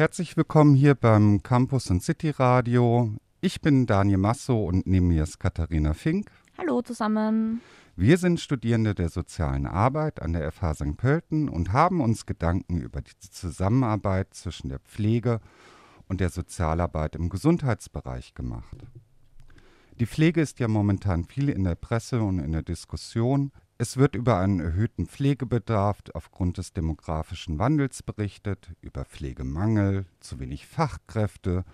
Herzlich willkommen hier beim Campus und City Radio. Ich bin Daniel Masso und neben mir ist Katharina Fink. Hallo zusammen. Wir sind Studierende der sozialen Arbeit an der FH St. Pölten und haben uns Gedanken über die Zusammenarbeit zwischen der Pflege und der Sozialarbeit im Gesundheitsbereich gemacht. Die Pflege ist ja momentan viel in der Presse und in der Diskussion. Es wird über einen erhöhten Pflegebedarf aufgrund des demografischen Wandels berichtet, über Pflegemangel, zu wenig Fachkräfte,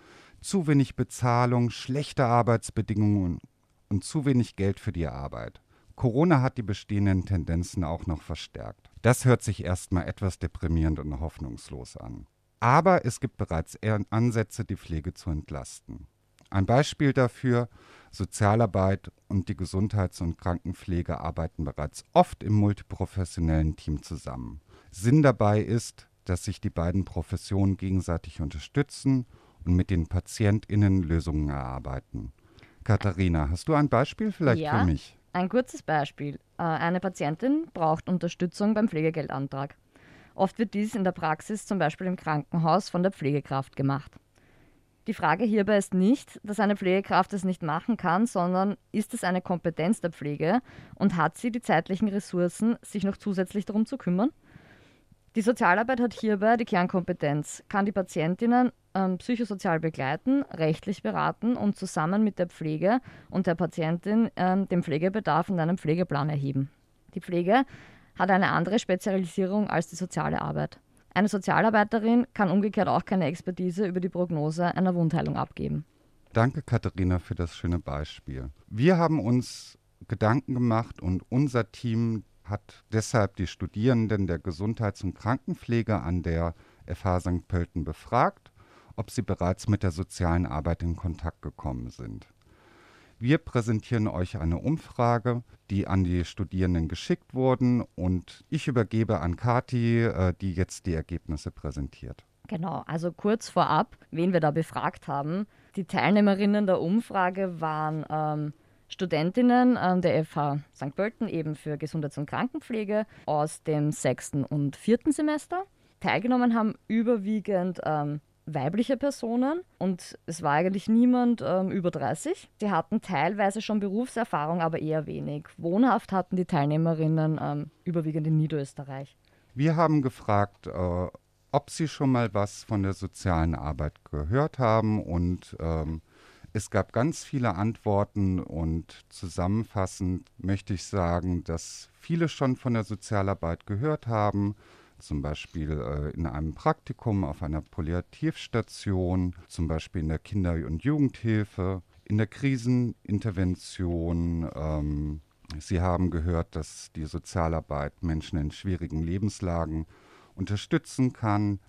zu wenig Bezahlung, schlechte Arbeitsbedingungen und zu wenig Geld für die Arbeit. Corona hat die bestehenden Tendenzen auch noch verstärkt. Das hört sich erstmal etwas deprimierend und hoffnungslos an. Aber es gibt bereits Ansätze, die Pflege zu entlasten. Ein Beispiel dafür, Sozialarbeit und die Gesundheits- und Krankenpflege arbeiten bereits oft im multiprofessionellen Team zusammen. Sinn dabei ist, dass sich die beiden Professionen gegenseitig unterstützen und mit den PatientInnen Lösungen erarbeiten. Katharina, hast du ein Beispiel vielleicht ja, für mich? Ein kurzes Beispiel. Äh, eine Patientin braucht Unterstützung beim Pflegegeldantrag. Oft wird dies in der Praxis, zum Beispiel im Krankenhaus, von der Pflegekraft gemacht. Die Frage hierbei ist nicht, dass eine Pflegekraft es nicht machen kann, sondern ist es eine Kompetenz der Pflege und hat sie die zeitlichen Ressourcen, sich noch zusätzlich darum zu kümmern? Die Sozialarbeit hat hierbei die Kernkompetenz, kann die Patientinnen ähm, psychosozial begleiten, rechtlich beraten und zusammen mit der Pflege und der Patientin ähm, den Pflegebedarf in einem Pflegeplan erheben. Die Pflege hat eine andere Spezialisierung als die soziale Arbeit. Eine Sozialarbeiterin kann umgekehrt auch keine Expertise über die Prognose einer Wundheilung abgeben. Danke, Katharina, für das schöne Beispiel. Wir haben uns Gedanken gemacht und unser Team hat deshalb die Studierenden der Gesundheits- und Krankenpflege an der FH St. Pölten befragt ob sie bereits mit der sozialen Arbeit in Kontakt gekommen sind. Wir präsentieren euch eine Umfrage, die an die Studierenden geschickt wurden und ich übergebe an Kati, äh, die jetzt die Ergebnisse präsentiert. Genau, also kurz vorab, wen wir da befragt haben. Die Teilnehmerinnen der Umfrage waren ähm, Studentinnen ähm, der FH St. Pölten eben für Gesundheits- und Krankenpflege aus dem sechsten und vierten Semester. Teilgenommen haben überwiegend ähm, weibliche Personen und es war eigentlich niemand ähm, über 30. Sie hatten teilweise schon Berufserfahrung, aber eher wenig. Wohnhaft hatten die Teilnehmerinnen ähm, überwiegend in Niederösterreich. Wir haben gefragt, äh, ob sie schon mal was von der sozialen Arbeit gehört haben und ähm, es gab ganz viele Antworten und zusammenfassend möchte ich sagen, dass viele schon von der Sozialarbeit gehört haben zum Beispiel äh, in einem Praktikum auf einer Palliativstation, zum Beispiel in der Kinder- und Jugendhilfe, in der Krisenintervention. Ähm, Sie haben gehört, dass die Sozialarbeit Menschen in schwierigen Lebenslagen unterstützen kann.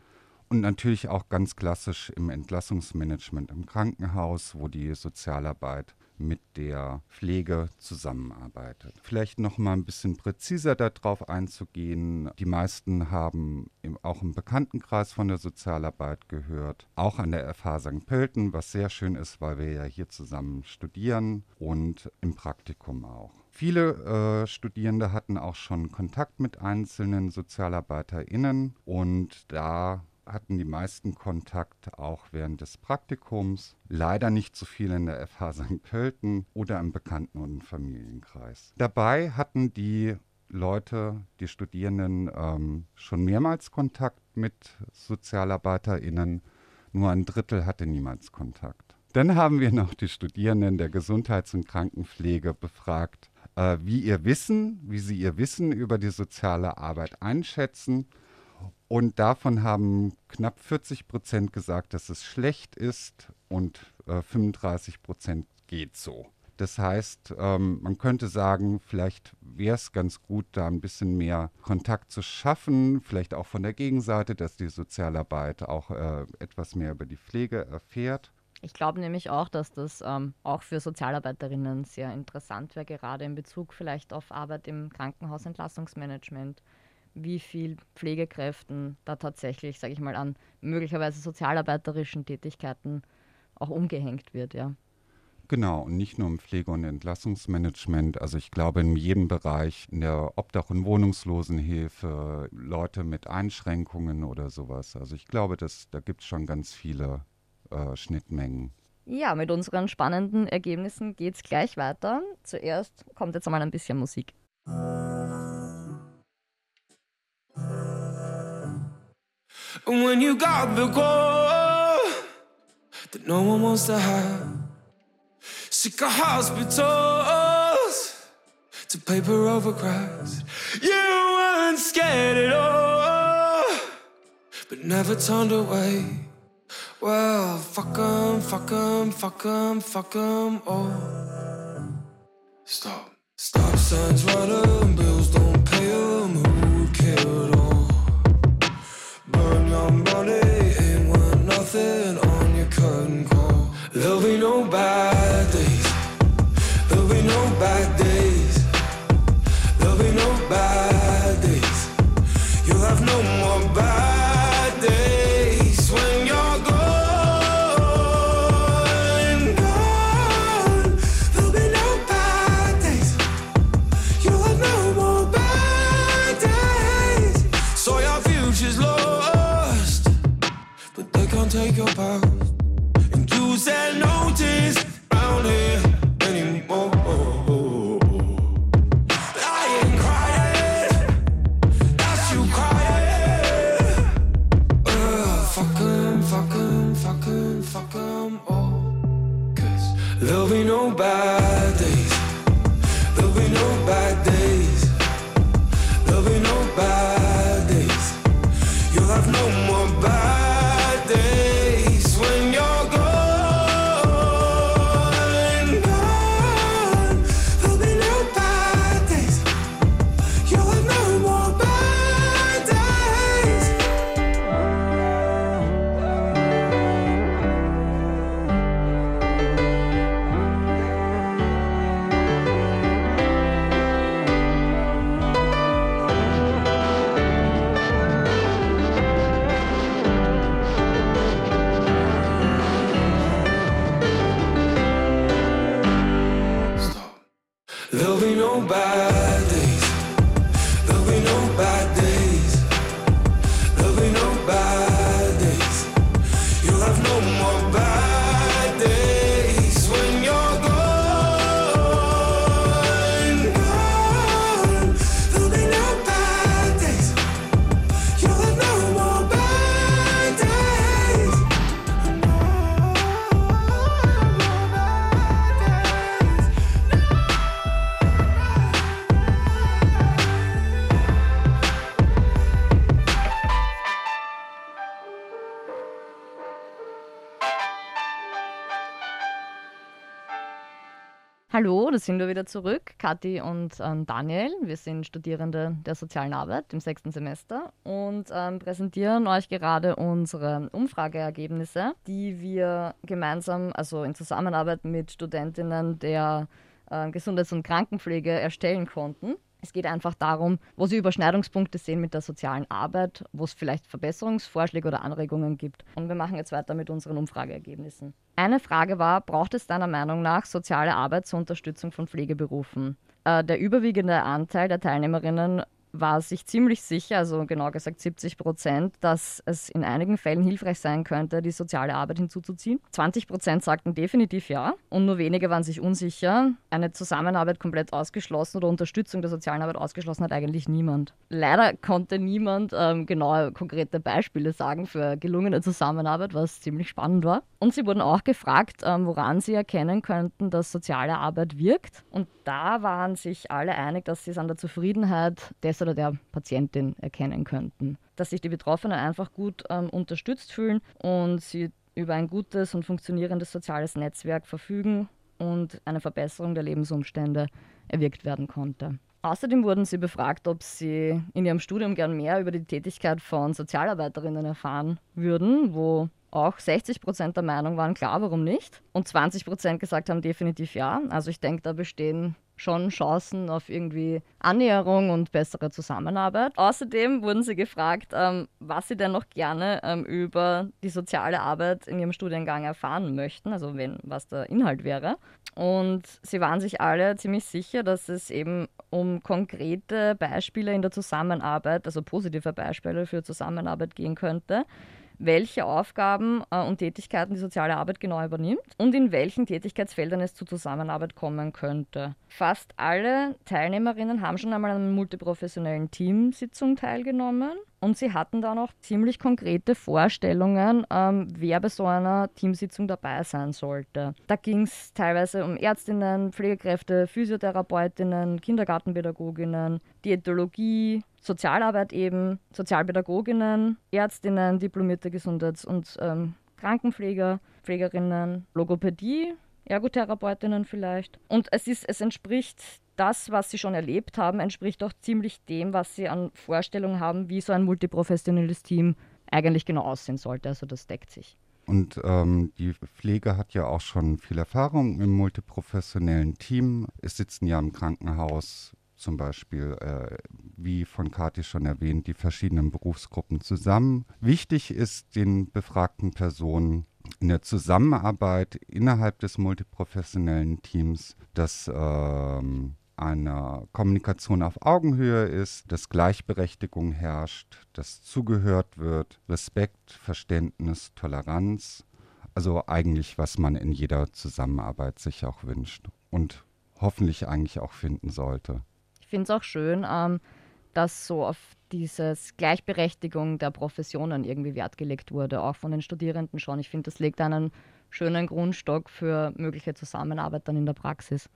Und natürlich auch ganz klassisch im Entlassungsmanagement im Krankenhaus, wo die Sozialarbeit mit der Pflege zusammenarbeitet. Vielleicht noch mal ein bisschen präziser darauf einzugehen. Die meisten haben im, auch im Bekanntenkreis von der Sozialarbeit gehört, auch an der FH St. Pölten, was sehr schön ist, weil wir ja hier zusammen studieren und im Praktikum auch. Viele äh, Studierende hatten auch schon Kontakt mit einzelnen SozialarbeiterInnen und da hatten die meisten Kontakt auch während des Praktikums. Leider nicht so viel in der FH St. Pölten oder im Bekannten- und Familienkreis. Dabei hatten die Leute, die Studierenden, ähm, schon mehrmals Kontakt mit SozialarbeiterInnen. Nur ein Drittel hatte niemals Kontakt. Dann haben wir noch die Studierenden der Gesundheits- und Krankenpflege befragt, äh, wie ihr Wissen, wie sie ihr Wissen über die soziale Arbeit einschätzen und davon haben knapp 40 Prozent gesagt, dass es schlecht ist und äh, 35 Prozent geht so. Das heißt, ähm, man könnte sagen, vielleicht wäre es ganz gut, da ein bisschen mehr Kontakt zu schaffen, vielleicht auch von der Gegenseite, dass die Sozialarbeit auch äh, etwas mehr über die Pflege erfährt. Ich glaube nämlich auch, dass das ähm, auch für Sozialarbeiterinnen sehr interessant wäre, gerade in Bezug vielleicht auf Arbeit im Krankenhausentlassungsmanagement wie viel Pflegekräften da tatsächlich, sage ich mal, an möglicherweise sozialarbeiterischen Tätigkeiten auch umgehängt wird, ja. Genau, und nicht nur im Pflege- und Entlassungsmanagement. Also ich glaube, in jedem Bereich, in der Obdach- und Wohnungslosenhilfe, Leute mit Einschränkungen oder sowas. Also ich glaube, dass, da gibt es schon ganz viele äh, Schnittmengen. Ja, mit unseren spannenden Ergebnissen geht es gleich weiter. Zuerst kommt jetzt einmal ein bisschen Musik. And when you got the goal that no one wants to have, sick of hospitals to paper over cracks. You weren't scared at all, but never turned away. Well, fuck 'em, fuck 'em, fuck 'em, fuck 'em all. Stop. Stop signs running, bills There'll be no bad days. There'll be no bad da sind wir wieder zurück, Kathi und ähm, Daniel. Wir sind Studierende der sozialen Arbeit im sechsten Semester und ähm, präsentieren euch gerade unsere Umfrageergebnisse, die wir gemeinsam, also in Zusammenarbeit mit Studentinnen der äh, Gesundheits- und Krankenpflege erstellen konnten. Es geht einfach darum, wo sie Überschneidungspunkte sehen mit der sozialen Arbeit, wo es vielleicht Verbesserungsvorschläge oder Anregungen gibt. Und wir machen jetzt weiter mit unseren Umfrageergebnissen. Eine Frage war, braucht es deiner Meinung nach soziale Arbeit zur Unterstützung von Pflegeberufen? Äh, der überwiegende Anteil der Teilnehmerinnen war sich ziemlich sicher, also genau gesagt 70 Prozent, dass es in einigen Fällen hilfreich sein könnte, die soziale Arbeit hinzuzuziehen. 20 Prozent sagten definitiv ja und nur wenige waren sich unsicher. Eine Zusammenarbeit komplett ausgeschlossen oder Unterstützung der sozialen Arbeit ausgeschlossen hat eigentlich niemand. Leider konnte niemand ähm, genaue konkrete Beispiele sagen für gelungene Zusammenarbeit, was ziemlich spannend war. Und sie wurden auch gefragt, ähm, woran sie erkennen könnten, dass soziale Arbeit wirkt. Und da waren sich alle einig, dass sie es an der Zufriedenheit des oder der Patientin erkennen könnten. Dass sich die Betroffenen einfach gut ähm, unterstützt fühlen und sie über ein gutes und funktionierendes soziales Netzwerk verfügen und eine Verbesserung der Lebensumstände erwirkt werden konnte. Außerdem wurden sie befragt, ob sie in ihrem Studium gern mehr über die Tätigkeit von Sozialarbeiterinnen erfahren würden, wo auch 60 Prozent der Meinung waren, klar, warum nicht? Und 20 Prozent gesagt haben definitiv ja. Also ich denke, da bestehen schon Chancen auf irgendwie Annäherung und bessere Zusammenarbeit. Außerdem wurden sie gefragt, ähm, was sie denn noch gerne ähm, über die soziale Arbeit in ihrem Studiengang erfahren möchten, also wenn, was der Inhalt wäre. Und sie waren sich alle ziemlich sicher, dass es eben um konkrete Beispiele in der Zusammenarbeit, also positive Beispiele für Zusammenarbeit gehen könnte welche Aufgaben äh, und Tätigkeiten die soziale Arbeit genau übernimmt und in welchen Tätigkeitsfeldern es zu Zusammenarbeit kommen könnte. Fast alle Teilnehmerinnen haben schon einmal an einer multiprofessionellen Teamsitzung teilgenommen und sie hatten da noch ziemlich konkrete Vorstellungen, ähm, wer bei so einer Teamsitzung dabei sein sollte. Da ging es teilweise um Ärztinnen, Pflegekräfte, Physiotherapeutinnen, Kindergartenpädagoginnen, Diätologie, Sozialarbeit eben, Sozialpädagoginnen, Ärztinnen, diplomierte Gesundheits- und ähm, Krankenpfleger, Pflegerinnen, Logopädie, Ergotherapeutinnen vielleicht. Und es ist, es entspricht das, was sie schon erlebt haben, entspricht auch ziemlich dem, was sie an Vorstellungen haben, wie so ein multiprofessionelles Team eigentlich genau aussehen sollte. Also das deckt sich. Und ähm, die Pflege hat ja auch schon viel Erfahrung im multiprofessionellen Team. Es sitzen ja im Krankenhaus zum Beispiel, äh, wie von Kathi schon erwähnt, die verschiedenen Berufsgruppen zusammen. Wichtig ist den befragten Personen in der Zusammenarbeit innerhalb des multiprofessionellen Teams, dass ähm, eine Kommunikation auf Augenhöhe ist, dass Gleichberechtigung herrscht, dass zugehört wird, Respekt, Verständnis, Toleranz. Also eigentlich, was man in jeder Zusammenarbeit sich auch wünscht und hoffentlich eigentlich auch finden sollte. Ich finde es auch schön, ähm, dass so auf dieses Gleichberechtigung der Professionen irgendwie Wert gelegt wurde, auch von den Studierenden schon. Ich finde, das legt einen schönen Grundstock für mögliche Zusammenarbeit dann in der Praxis.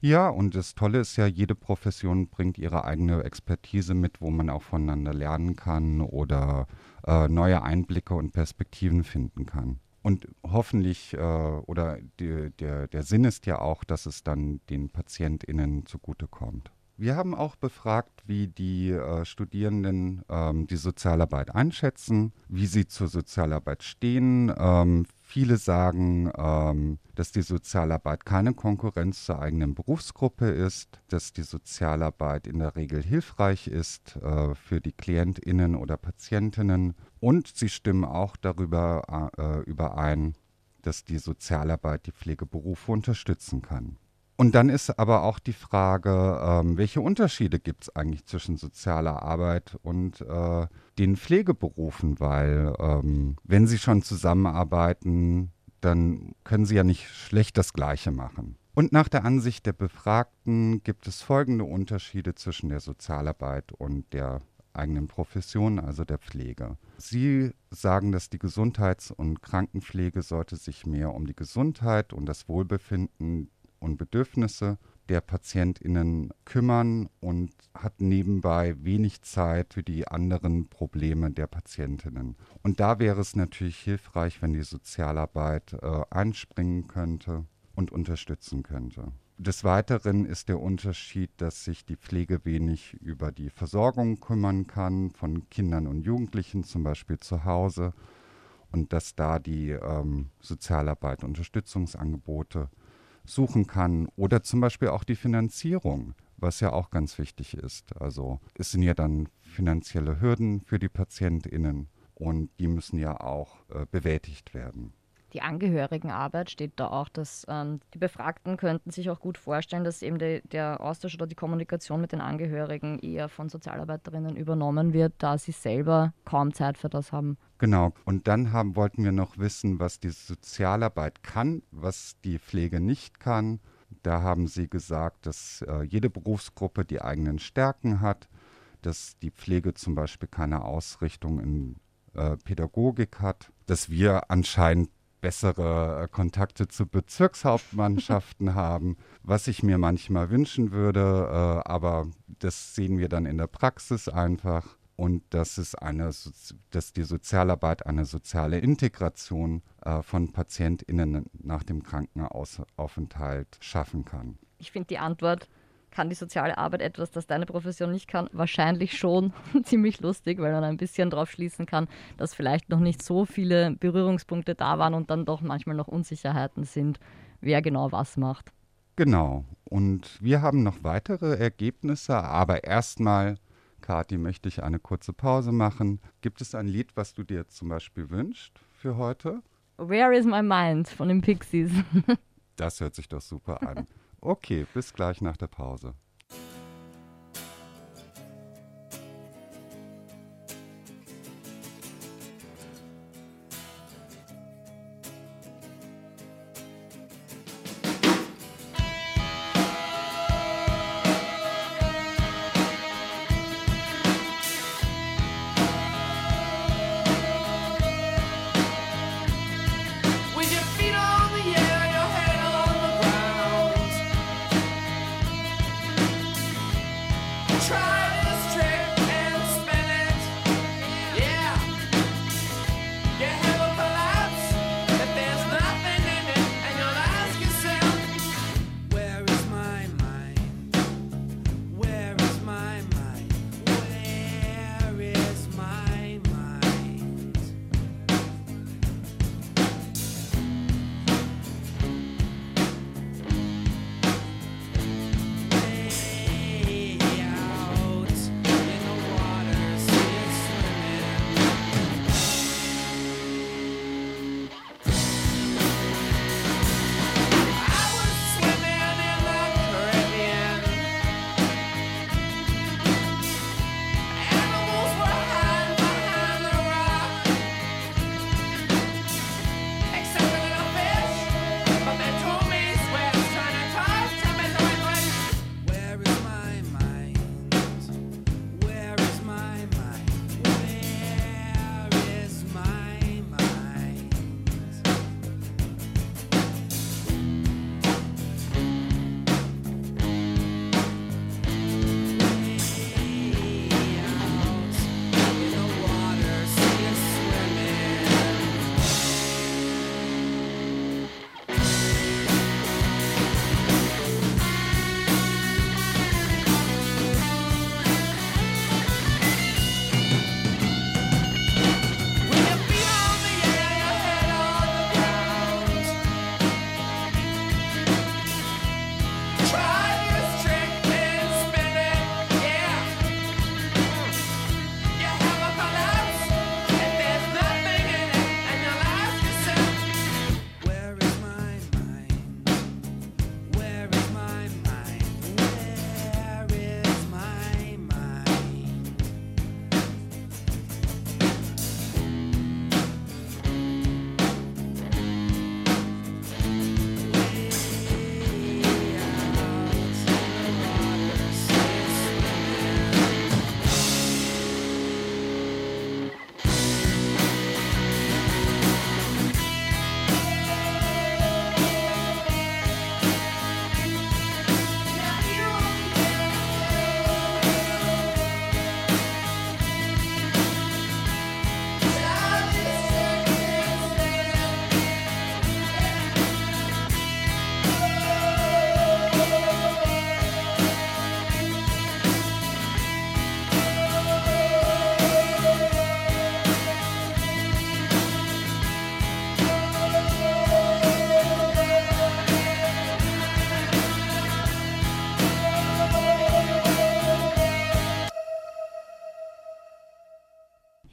Ja, und das Tolle ist ja, jede Profession bringt ihre eigene Expertise mit, wo man auch voneinander lernen kann oder äh, neue Einblicke und Perspektiven finden kann. Und hoffentlich, äh, oder die, der, der Sinn ist ja auch, dass es dann den PatientInnen zugutekommt. Wir haben auch befragt, wie die äh, Studierenden ähm, die Sozialarbeit einschätzen, wie sie zur Sozialarbeit stehen. Ähm, viele sagen, ähm, dass die Sozialarbeit keine Konkurrenz zur eigenen Berufsgruppe ist, dass die Sozialarbeit in der Regel hilfreich ist äh, für die Klientinnen oder Patientinnen. Und sie stimmen auch darüber äh, überein, dass die Sozialarbeit die Pflegeberufe unterstützen kann. Und dann ist aber auch die Frage, ähm, welche Unterschiede gibt es eigentlich zwischen sozialer Arbeit und äh, den Pflegeberufen? Weil ähm, wenn sie schon zusammenarbeiten, dann können sie ja nicht schlecht das Gleiche machen. Und nach der Ansicht der Befragten gibt es folgende Unterschiede zwischen der Sozialarbeit und der eigenen Profession, also der Pflege. Sie sagen, dass die Gesundheits- und Krankenpflege sollte sich mehr um die Gesundheit und das Wohlbefinden und Bedürfnisse der PatientInnen kümmern und hat nebenbei wenig Zeit für die anderen Probleme der Patientinnen. Und da wäre es natürlich hilfreich, wenn die Sozialarbeit äh, einspringen könnte und unterstützen könnte. Des Weiteren ist der Unterschied, dass sich die Pflege wenig über die Versorgung kümmern kann von Kindern und Jugendlichen, zum Beispiel zu Hause, und dass da die ähm, Sozialarbeit Unterstützungsangebote suchen kann oder zum Beispiel auch die Finanzierung, was ja auch ganz wichtig ist. Also es sind ja dann finanzielle Hürden für die PatientInnen und die müssen ja auch äh, bewältigt werden die Angehörigenarbeit steht da auch, dass ähm, die Befragten könnten sich auch gut vorstellen, dass eben de, der Austausch oder die Kommunikation mit den Angehörigen eher von Sozialarbeiterinnen übernommen wird, da sie selber kaum Zeit für das haben. Genau. Und dann haben, wollten wir noch wissen, was die Sozialarbeit kann, was die Pflege nicht kann. Da haben sie gesagt, dass äh, jede Berufsgruppe die eigenen Stärken hat, dass die Pflege zum Beispiel keine Ausrichtung in äh, Pädagogik hat, dass wir anscheinend bessere äh, Kontakte zu Bezirkshauptmannschaften haben, was ich mir manchmal wünschen würde, äh, aber das sehen wir dann in der Praxis einfach und dass es eine, dass die Sozialarbeit eine soziale Integration äh, von PatientInnen nach dem Krankenaufenthalt schaffen kann. Ich finde die Antwort kann die soziale Arbeit etwas, das deine Profession nicht kann? Wahrscheinlich schon ziemlich lustig, weil man ein bisschen drauf schließen kann, dass vielleicht noch nicht so viele Berührungspunkte da waren und dann doch manchmal noch Unsicherheiten sind, wer genau was macht. Genau. Und wir haben noch weitere Ergebnisse, aber erstmal, Kathi, möchte ich eine kurze Pause machen. Gibt es ein Lied, was du dir zum Beispiel wünschst für heute? Where is my mind von den Pixies. das hört sich doch super an. Okay, bis gleich nach der Pause.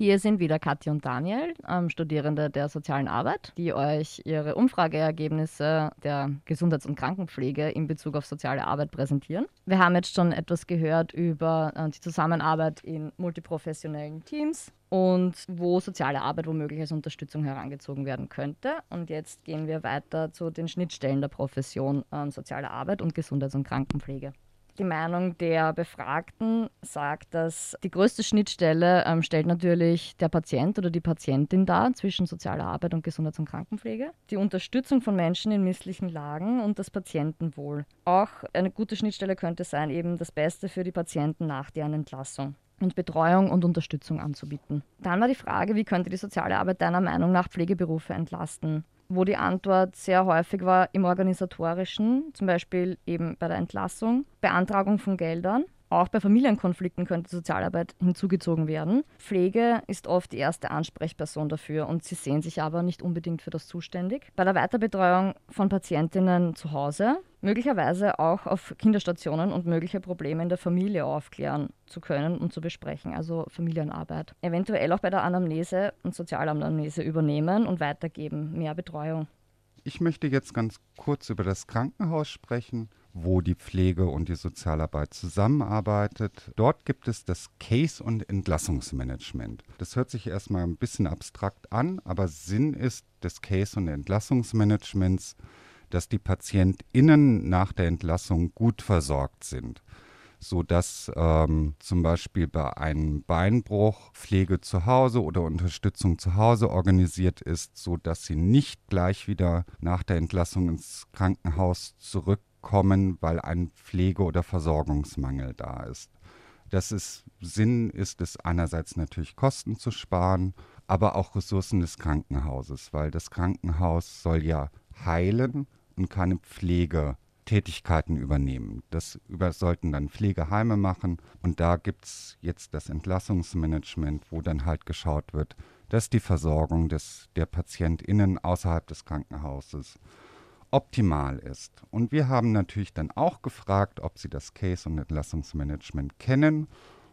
Hier sind wieder Katja und Daniel, ähm, Studierende der sozialen Arbeit, die euch ihre Umfrageergebnisse der Gesundheits- und Krankenpflege in Bezug auf soziale Arbeit präsentieren. Wir haben jetzt schon etwas gehört über äh, die Zusammenarbeit in multiprofessionellen Teams und wo soziale Arbeit womöglich als Unterstützung herangezogen werden könnte. Und jetzt gehen wir weiter zu den Schnittstellen der Profession äh, soziale Arbeit und Gesundheits- und Krankenpflege. Die Meinung der Befragten sagt, dass die größte Schnittstelle ähm, stellt natürlich der Patient oder die Patientin dar zwischen sozialer Arbeit und Gesundheits- und Krankenpflege. Die Unterstützung von Menschen in misslichen Lagen und das Patientenwohl. Auch eine gute Schnittstelle könnte sein, eben das Beste für die Patienten nach deren Entlassung und Betreuung und Unterstützung anzubieten. Dann war die Frage, wie könnte die soziale Arbeit deiner Meinung nach Pflegeberufe entlasten? wo die Antwort sehr häufig war im organisatorischen, zum Beispiel eben bei der Entlassung, Beantragung von Geldern Auch bei Familienkonflikten könnte Sozialarbeit hinzugezogen werden. Pflege ist oft die erste Ansprechperson dafür und sie sehen sich aber nicht unbedingt für das zuständig. Bei der Weiterbetreuung von Patientinnen zu Hause möglicherweise auch auf Kinderstationen und mögliche Probleme in der Familie aufklären zu können und zu besprechen, also Familienarbeit. Eventuell auch bei der Anamnese und Sozialanamnese übernehmen und weitergeben, mehr Betreuung. Ich möchte jetzt ganz kurz über das Krankenhaus sprechen wo die Pflege und die Sozialarbeit zusammenarbeitet. Dort gibt es das Case- und Entlassungsmanagement. Das hört sich erstmal ein bisschen abstrakt an, aber Sinn ist des Case- und Entlassungsmanagements, dass die PatientInnen nach der Entlassung gut versorgt sind sodass ähm, zum Beispiel bei einem Beinbruch Pflege zu Hause oder Unterstützung zu Hause organisiert ist, sodass sie nicht gleich wieder nach der Entlassung ins Krankenhaus zurück kommen, weil ein Pflege- oder Versorgungsmangel da ist. Das ist Sinn ist es einerseits natürlich Kosten zu sparen, aber auch Ressourcen des Krankenhauses, weil das Krankenhaus soll ja heilen und keine Pflegetätigkeiten übernehmen. Das über, sollten dann Pflegeheime machen und da gibt es jetzt das Entlassungsmanagement, wo dann halt geschaut wird, dass die Versorgung des, der PatientInnen außerhalb des Krankenhauses optimal ist. Und wir haben natürlich dann auch gefragt, ob sie das Case- und Entlassungsmanagement kennen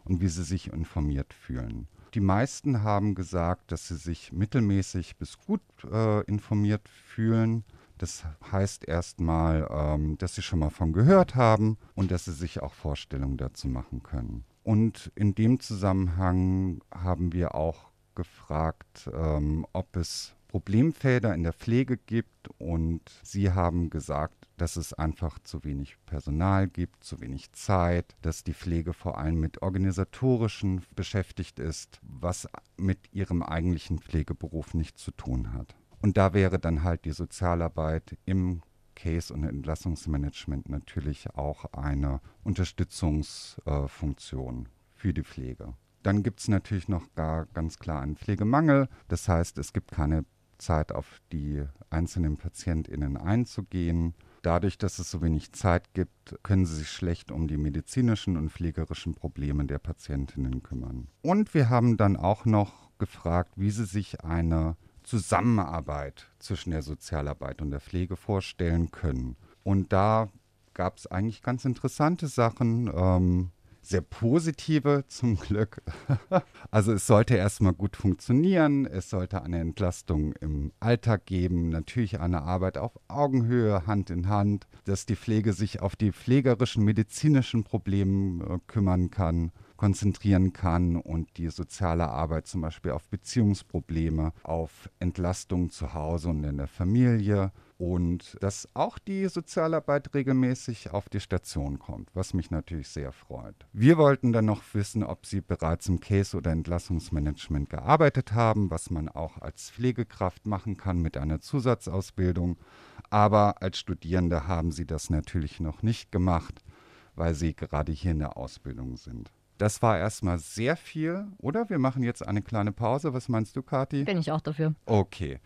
und wie sie sich informiert fühlen. Die meisten haben gesagt, dass sie sich mittelmäßig bis gut äh, informiert fühlen. Das heißt erstmal, ähm, dass sie schon mal von gehört haben und dass sie sich auch Vorstellungen dazu machen können. Und in dem Zusammenhang haben wir auch gefragt, ähm, ob es Problemfelder in der Pflege gibt und Sie haben gesagt, dass es einfach zu wenig Personal gibt, zu wenig Zeit, dass die Pflege vor allem mit organisatorischen beschäftigt ist, was mit ihrem eigentlichen Pflegeberuf nichts zu tun hat. Und da wäre dann halt die Sozialarbeit im Case- und Entlassungsmanagement natürlich auch eine Unterstützungsfunktion äh, für die Pflege. Dann gibt es natürlich noch gar ganz klar einen Pflegemangel. Das heißt, es gibt keine Zeit auf die einzelnen PatientInnen einzugehen. Dadurch, dass es so wenig Zeit gibt, können sie sich schlecht um die medizinischen und pflegerischen Probleme der Patientinnen kümmern. Und wir haben dann auch noch gefragt, wie sie sich eine Zusammenarbeit zwischen der Sozialarbeit und der Pflege vorstellen können. Und da gab es eigentlich ganz interessante Sachen. Ähm, sehr positive zum Glück. also es sollte erstmal gut funktionieren, es sollte eine Entlastung im Alltag geben, natürlich eine Arbeit auf Augenhöhe, Hand in Hand, dass die Pflege sich auf die pflegerischen, medizinischen Probleme äh, kümmern kann konzentrieren kann und die soziale Arbeit zum Beispiel auf Beziehungsprobleme, auf Entlastung zu Hause und in der Familie und dass auch die Sozialarbeit regelmäßig auf die Station kommt, was mich natürlich sehr freut. Wir wollten dann noch wissen, ob Sie bereits im Case- oder Entlassungsmanagement gearbeitet haben, was man auch als Pflegekraft machen kann mit einer Zusatzausbildung. Aber als Studierende haben Sie das natürlich noch nicht gemacht, weil Sie gerade hier in der Ausbildung sind. Das war erstmal sehr viel, oder? Wir machen jetzt eine kleine Pause. Was meinst du, Kathi? Bin ich auch dafür. Okay.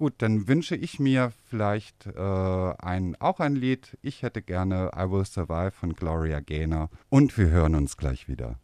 Gut, dann wünsche ich mir vielleicht äh, ein, auch ein Lied. Ich hätte gerne I Will Survive von Gloria Gaynor. Und wir hören uns gleich wieder.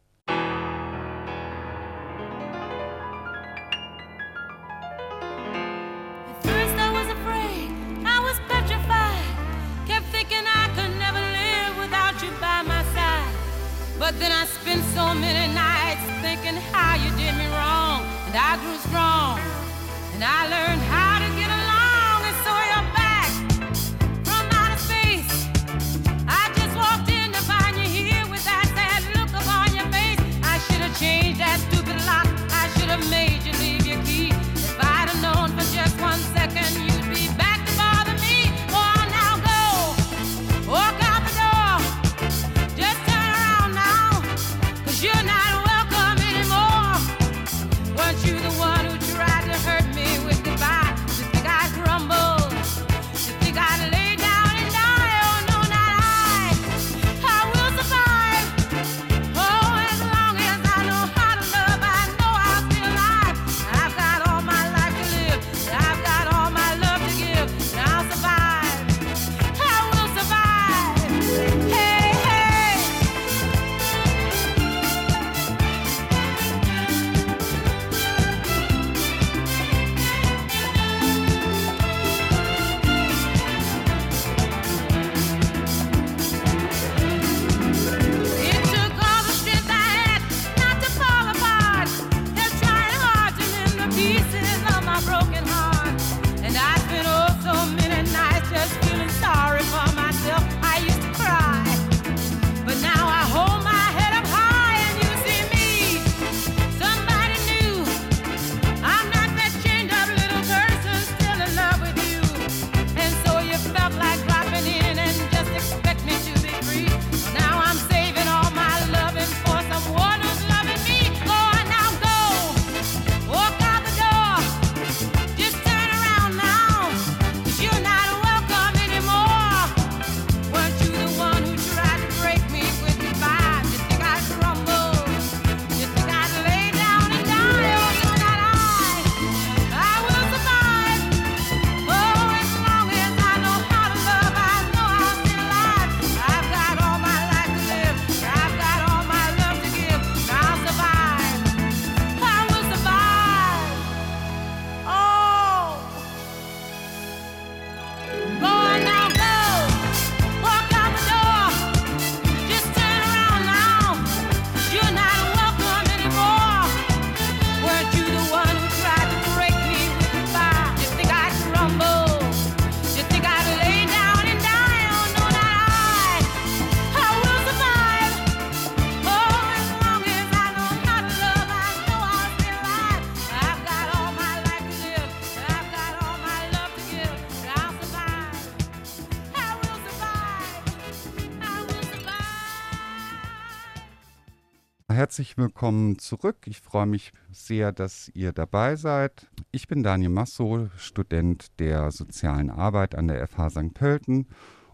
Herzlich willkommen zurück. Ich freue mich sehr, dass ihr dabei seid. Ich bin Daniel Masso, Student der sozialen Arbeit an der FH St. Pölten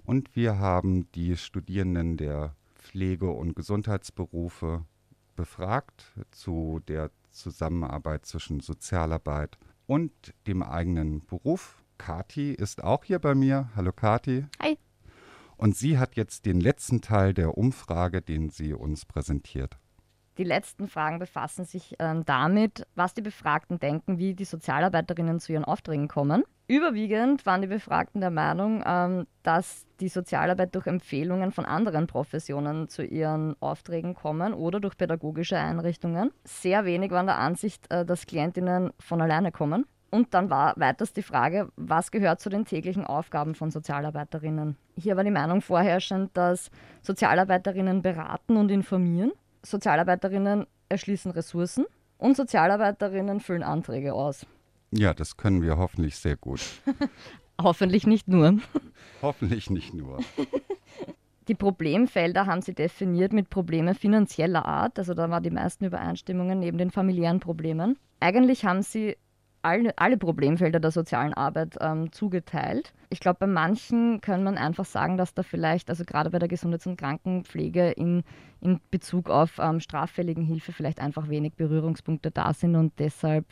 und wir haben die Studierenden der Pflege- und Gesundheitsberufe befragt zu der Zusammenarbeit zwischen Sozialarbeit und dem eigenen Beruf. Kati ist auch hier bei mir. Hallo Kati. Hi. Und sie hat jetzt den letzten Teil der Umfrage, den sie uns präsentiert. Die letzten Fragen befassen sich ähm, damit, was die Befragten denken, wie die Sozialarbeiterinnen zu ihren Aufträgen kommen. Überwiegend waren die Befragten der Meinung, ähm, dass die Sozialarbeit durch Empfehlungen von anderen Professionen zu ihren Aufträgen kommen oder durch pädagogische Einrichtungen. Sehr wenig waren der Ansicht, äh, dass Klientinnen von alleine kommen. Und dann war weiters die Frage, was gehört zu den täglichen Aufgaben von Sozialarbeiterinnen? Hier war die Meinung vorherrschend, dass Sozialarbeiterinnen beraten und informieren Sozialarbeiterinnen erschließen Ressourcen und Sozialarbeiterinnen füllen Anträge aus. Ja, das können wir hoffentlich sehr gut. hoffentlich nicht nur. Hoffentlich nicht nur. Die Problemfelder haben sie definiert mit Problemen finanzieller Art, also da waren die meisten Übereinstimmungen neben den familiären Problemen. Eigentlich haben sie alle, alle Problemfelder der sozialen Arbeit ähm, zugeteilt. Ich glaube, bei manchen kann man einfach sagen, dass da vielleicht, also gerade bei der Gesundheits- und Krankenpflege in, in Bezug auf ähm, straffälligen Hilfe vielleicht einfach wenig Berührungspunkte da sind und deshalb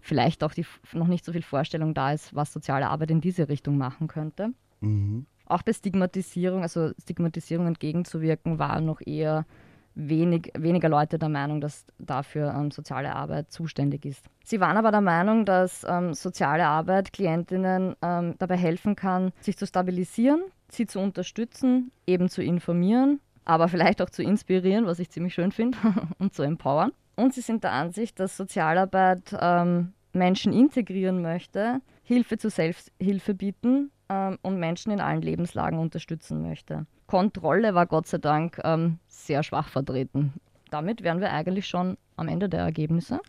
vielleicht auch die, noch nicht so viel Vorstellung da ist, was soziale Arbeit in diese Richtung machen könnte. Mhm. Auch bei Stigmatisierung, also Stigmatisierung entgegenzuwirken, war noch eher wenig, weniger Leute der Meinung, dass dafür ähm, soziale Arbeit zuständig ist. Sie waren aber der Meinung, dass ähm, soziale Arbeit Klientinnen ähm, dabei helfen kann, sich zu stabilisieren, sie zu unterstützen, eben zu informieren, aber vielleicht auch zu inspirieren, was ich ziemlich schön finde, und zu empowern. Und sie sind der Ansicht, dass Sozialarbeit ähm, Menschen integrieren möchte, Hilfe zur Selbsthilfe bieten ähm, und Menschen in allen Lebenslagen unterstützen möchte. Kontrolle war Gott sei Dank ähm, sehr schwach vertreten. Damit wären wir eigentlich schon am Ende der Ergebnisse.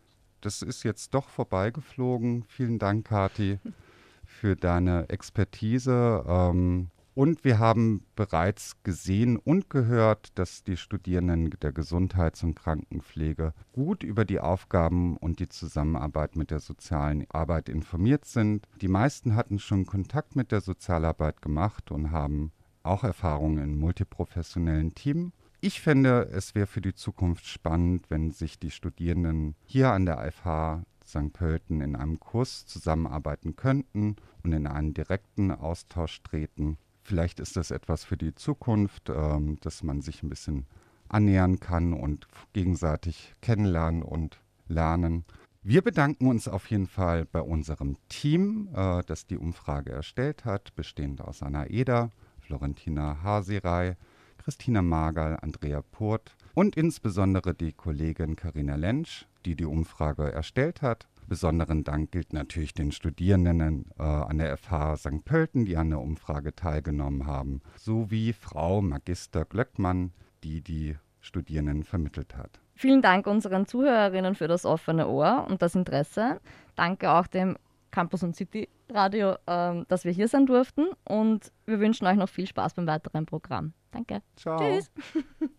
Das ist jetzt doch vorbeigeflogen. Vielen Dank, Kathi, für deine Expertise. Ähm, und wir haben bereits gesehen und gehört, dass die Studierenden der Gesundheits- und Krankenpflege gut über die Aufgaben und die Zusammenarbeit mit der sozialen Arbeit informiert sind. Die meisten hatten schon Kontakt mit der Sozialarbeit gemacht und haben auch Erfahrungen in multiprofessionellen Teams. Ich fände, es wäre für die Zukunft spannend, wenn sich die Studierenden hier an der FH St. Pölten in einem Kurs zusammenarbeiten könnten und in einen direkten Austausch treten. Vielleicht ist das etwas für die Zukunft, ähm, dass man sich ein bisschen annähern kann und gegenseitig kennenlernen und lernen. Wir bedanken uns auf jeden Fall bei unserem Team, äh, das die Umfrage erstellt hat, bestehend aus Anna Eder, Florentina Hasirei, Christina Magal, Andrea Purt und insbesondere die Kollegin Karina Lensch, die die Umfrage erstellt hat. Besonderen Dank gilt natürlich den Studierenden äh, an der FH St. Pölten, die an der Umfrage teilgenommen haben, sowie Frau Magister Glöckmann, die die Studierenden vermittelt hat. Vielen Dank unseren Zuhörerinnen für das offene Ohr und das Interesse. Danke auch dem Campus und City Radio, ähm, dass wir hier sein durften und wir wünschen euch noch viel Spaß beim weiteren Programm. Danke. Ciao. Tschüss.